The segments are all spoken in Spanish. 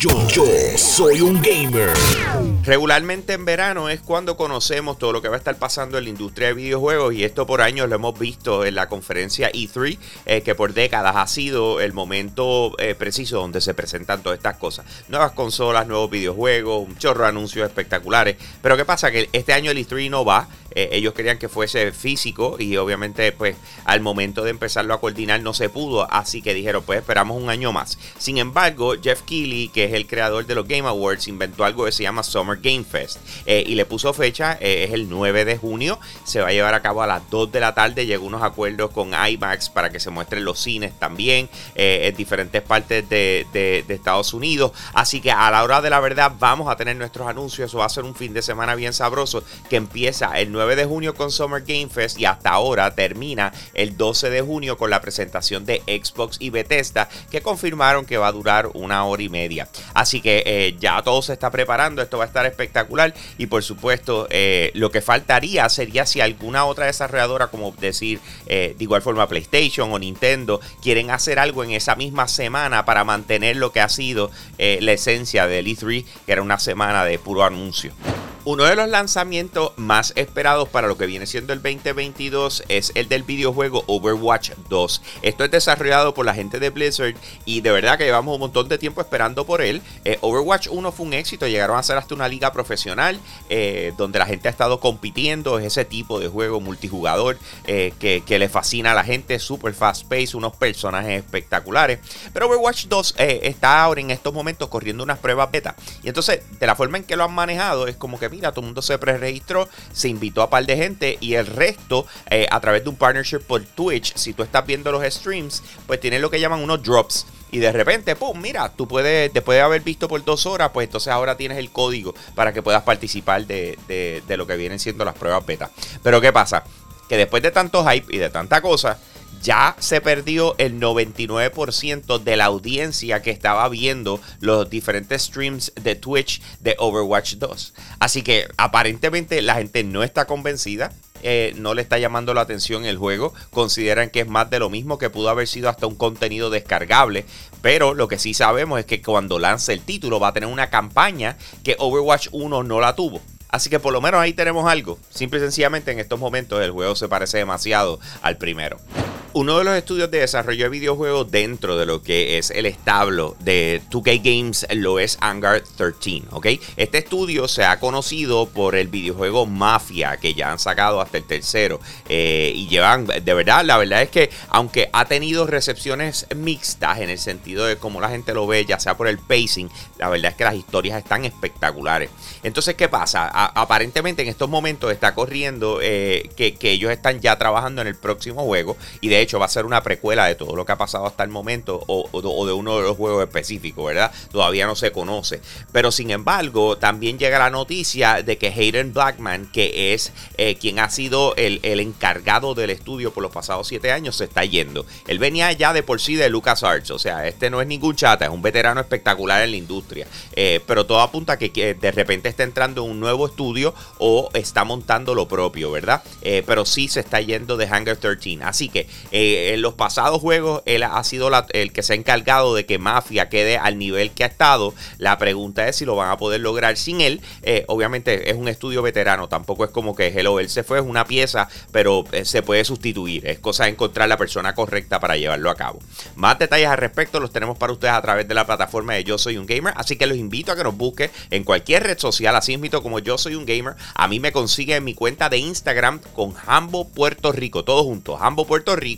Yo, yo soy un gamer. Regularmente en verano es cuando conocemos todo lo que va a estar pasando en la industria de videojuegos y esto por años lo hemos visto en la conferencia E3, eh, que por décadas ha sido el momento eh, preciso donde se presentan todas estas cosas. Nuevas consolas, nuevos videojuegos, un chorro de anuncios espectaculares. Pero ¿qué pasa? Que este año el E3 no va. Eh, ellos querían que fuese físico y obviamente pues al momento de empezarlo a coordinar no se pudo, así que dijeron pues esperamos un año más. Sin embargo, Jeff Keighley, que es el creador de los Game Awards, inventó algo que se llama Summer Game Fest eh, y le puso fecha, eh, es el 9 de junio, se va a llevar a cabo a las 2 de la tarde, llegó unos acuerdos con IMAX para que se muestren los cines también en diferentes partes de, de, Estados Unidos, así que a la hora de la verdad vamos a tener nuestros anuncios, eso va a ser un fin de semana bien sabroso que empieza el 9 9 de junio con Summer Game Fest y hasta ahora termina el 12 de junio con la presentación de Xbox y Bethesda que confirmaron que va a durar una hora y media. Así que eh, ya todo se está preparando, esto va a estar espectacular y por supuesto eh, lo que faltaría sería si alguna otra desarrolladora como decir eh, de igual forma PlayStation o Nintendo quieren hacer algo en esa misma semana para mantener lo que ha sido la esencia del E3 que era una semana de puro anuncio. Uno de los lanzamientos más esperados para lo que viene siendo el 2022 es el del videojuego Overwatch 2. Esto es desarrollado por la gente de Blizzard y de verdad que llevamos un montón de tiempo esperando por él. Eh, Overwatch 1 fue un éxito, llegaron a ser hasta una liga profesional eh, donde la gente ha estado compitiendo. Es ese tipo de juego multijugador eh, que, le fascina a la gente, super fast pace, unos personajes espectaculares. Pero Overwatch 2 está ahora en estos momentos corriendo unas pruebas beta. Y entonces, de la forma en que lo han manejado, es como que todo el mundo se preregistró, se invitó a par de gente y el resto eh, a través de un partnership por Twitch, si tú estás viendo los streams, pues tienen lo que llaman unos drops. Y de repente, pum, mira, tú puedes, después de haber visto por dos horas, pues entonces ahora tienes el código para que puedas participar de, de lo que vienen siendo las pruebas beta. Pero ¿qué pasa? Que después de tanto hype y de tanta cosa, ya se perdió el 99% de la audiencia que estaba viendo los diferentes streams de Twitch de Overwatch 2. Así que aparentemente la gente no está convencida. Eh, no le está llamando la atención el juego. Consideran que es más de lo mismo, que pudo haber sido hasta un contenido descargable. Pero lo que sí sabemos es que cuando lance el título va a tener una campaña que Overwatch 1 no la tuvo. Así que por lo menos ahí tenemos algo. Simple y sencillamente en estos momentos el juego se parece demasiado al primero uno de los estudios de desarrollo de videojuegos dentro de lo que es el establo de 2K Games lo es Hangar 13, ¿ok? Este estudio se ha conocido por el videojuego Mafia, que ya han sacado hasta el tercero, eh, y llevan, de verdad, la verdad es que aunque ha tenido recepciones mixtas en el sentido de cómo la gente lo ve, ya sea por el pacing, la verdad es que las historias están espectaculares. Entonces, ¿qué pasa? aparentemente en estos momentos está corriendo eh, que, que ellos están ya trabajando en el próximo juego, y de de va a ser una precuela de todo lo que ha pasado hasta el momento o, de uno de los juegos específicos, ¿verdad? Todavía no se conoce. Pero sin embargo, también llega la noticia de que Hayden Blackman, que es eh, quien ha sido el, encargado del estudio por los pasados siete años, se está yendo. Él venía ya de por sí de LucasArts, o sea, este no es ningún chata, es un veterano espectacular en la industria. Eh, pero todo apunta a que, de repente está entrando en un nuevo estudio o está montando lo propio, ¿verdad? Eh, pero sí se está yendo de Hangar 13. Así que eh, en los pasados juegos, él ha sido el que se ha encargado de que Mafia quede al nivel que ha estado. La pregunta es si lo van a poder lograr sin él. Eh, obviamente es un estudio veterano, tampoco es como que Hello, él se fue, es una pieza, pero eh, se puede sustituir. Es cosa de encontrar la persona correcta para llevarlo a cabo. Más detalles al respecto los tenemos para ustedes a través de la plataforma de Yo Soy un Gamer. Así que los invito a que nos busquen en cualquier red social, así mismo como Yo Soy un Gamer. A mí me consigue en mi cuenta de Instagram con Hambo Puerto Rico, todos juntos, Hambo Puerto Rico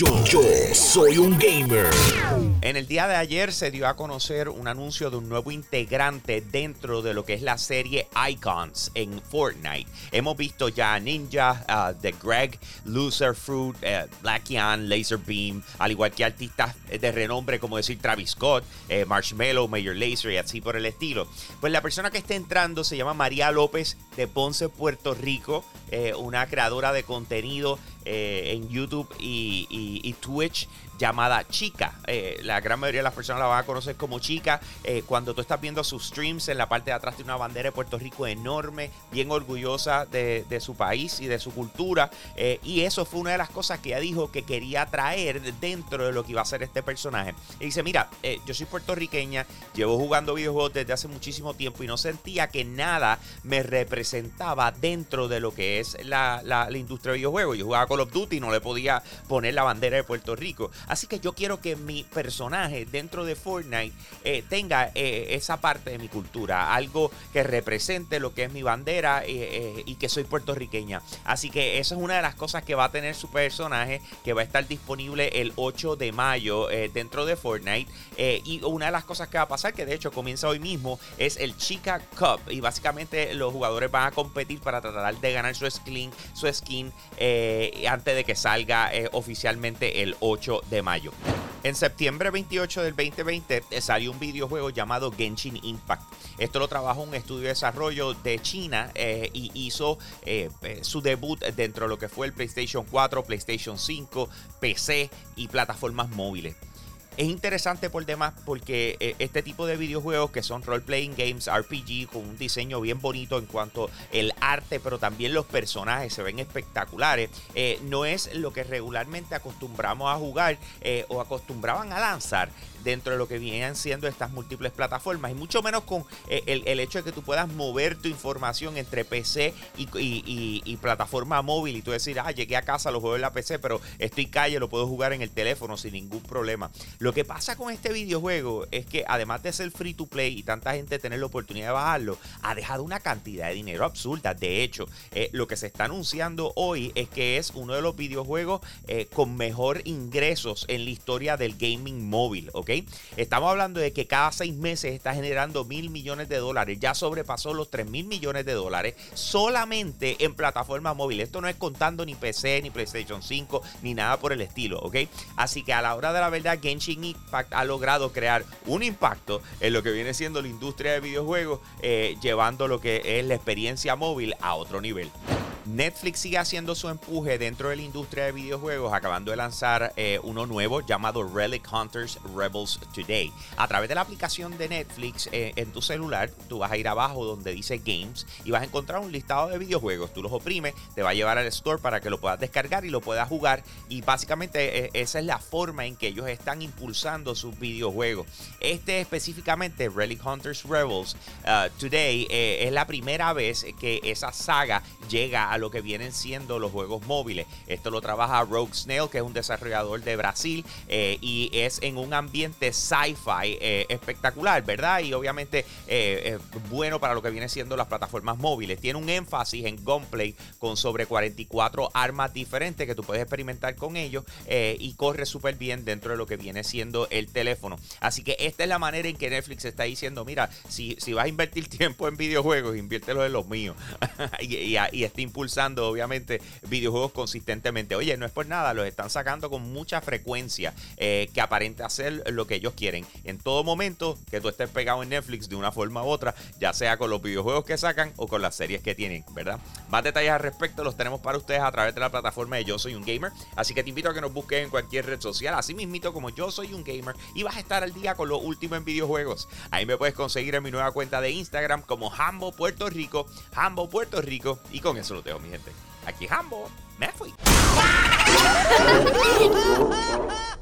Yo, soy un gamer. En el día de ayer se dio a conocer un anuncio de un nuevo integrante dentro de lo que es la serie Icons en Fortnite. Hemos visto ya a Ninja, uh, The Greg, Loser Fruit, uh, Black Laser Beam, al igual que artistas de renombre como decir Travis Scott, eh, Marshmello, Major Lazer y así por el estilo. Pues la persona que está entrando se llama María López de Ponce, Puerto Rico, eh, una creadora de contenido eh, en YouTube y, y, Twitch llamada Chica. Eh, la gran mayoría de las personas la van a conocer como Chica. Eh, cuando tú estás viendo sus streams, en la parte de atrás tiene una bandera de Puerto Rico enorme, bien orgullosa de, su país y de su cultura. y eso fue una de las cosas que ella dijo que quería traer dentro de lo que iba a ser este personaje. Y dice, mira, yo soy puertorriqueña, llevo jugando videojuegos desde hace muchísimo tiempo y no sentía que nada me representaba dentro de lo que es la, la industria de videojuegos. Yo jugaba Call of Duty, no le podía poner la bandera de Puerto Rico. Así que yo quiero que mi personaje dentro de Fortnite eh, tenga eh, esa parte de mi cultura, algo que represente lo que es mi bandera eh, y que soy puertorriqueña. Así que esa es una de las cosas que va a tener su personaje, que va a estar disponible el 8 de mayo dentro de Fortnite. y una de las cosas que va a pasar, que de hecho comienza hoy mismo, es el Chica Cup. Y básicamente los jugadores van a competir para tratar de ganar su skin, su skin antes de que salga oficialmente el 8 de mayo. En septiembre 28 del 2020 eh, salió un videojuego llamado Genshin Impact. Esto lo trabajó un estudio de desarrollo de China eh, y hizo su debut dentro de lo que fue el PlayStation 4, PlayStation 5, PC y plataformas móviles. Es interesante por demás porque eh, este tipo de videojuegos que son role-playing games, RPG, con un diseño bien bonito en cuanto al arte, pero también los personajes se ven espectaculares, eh, no es lo que regularmente acostumbramos a jugar eh, o acostumbraban a lanzar dentro de lo que vienen siendo estas múltiples plataformas y mucho menos con el, hecho de que tú puedas mover tu información entre PC y, plataforma móvil y tú decir, ah, llegué a casa, lo juego en la PC, pero estoy calle, lo puedo jugar en el teléfono sin ningún problema. Lo que pasa con este videojuego es que además de ser free to play y tanta gente tener la oportunidad de bajarlo, ha dejado una cantidad de dinero absurda. De hecho, eh, lo que se está anunciando hoy es que es uno de los videojuegos eh, con mejor ingresos en la historia del gaming móvil, ¿ok? Estamos hablando de que cada seis meses está generando mil millones de dólares. Ya sobrepasó los 3 mil millones de dólares solamente en plataformas móviles. Esto no es contando ni PC, ni PlayStation 5, ni nada por el estilo, ¿ok? Así que a la hora de la verdad, Genshin Impact ha logrado crear un impacto en lo que viene siendo la industria de videojuegos, eh, llevando lo que es la experiencia móvil a otro nivel. Netflix sigue haciendo su empuje dentro de la industria de videojuegos, acabando de lanzar eh, uno nuevo llamado Relic Hunters Rebels Today. A través de la aplicación de Netflix eh, en tu celular, tú vas a ir abajo donde dice Games y vas a encontrar un listado de videojuegos. Tú los oprimes, te va a llevar al store para que lo puedas descargar y lo puedas jugar. Y básicamente eh, esa es la forma en que ellos están impulsando sus videojuegos. Este específicamente, Relic Hunters Rebels Today, es la primera vez que esa saga llega a lo que vienen siendo los juegos móviles. Esto lo trabaja Rogue Snail, que es un desarrollador de Brasil, eh, y es en un ambiente sci-fi eh, espectacular, ¿verdad? Y obviamente eh, bueno para lo que viene siendo las plataformas móviles. Tiene un énfasis en gunplay con sobre 44 armas diferentes que tú puedes experimentar con ellos y corre súper bien dentro de lo que viene siendo el teléfono. Así que esta es la manera en que Netflix está diciendo, mira, si, si vas a invertir tiempo en videojuegos, inviértelo en los míos. y, y, y está impulsando obviamente, videojuegos consistentemente. Oye, no es por nada, los están sacando con mucha frecuencia eh, que aparente hacer lo que ellos quieren. En todo momento que tú estés pegado en Netflix de una forma u otra, ya sea con los videojuegos que sacan o con las series que tienen, ¿verdad? Más detalles al respecto los tenemos para ustedes a través de la plataforma de Yo Soy un Gamer. Así que te invito a que nos busques en cualquier red social, así mismito como Yo Soy un Gamer, y vas a estar al día con lo último en videojuegos. Ahí me puedes conseguir en mi nueva cuenta de Instagram como Hambo Puerto Rico, Hambo Puerto Rico, y con eso lo tengo mi gente. Aquí Hambo, me fui.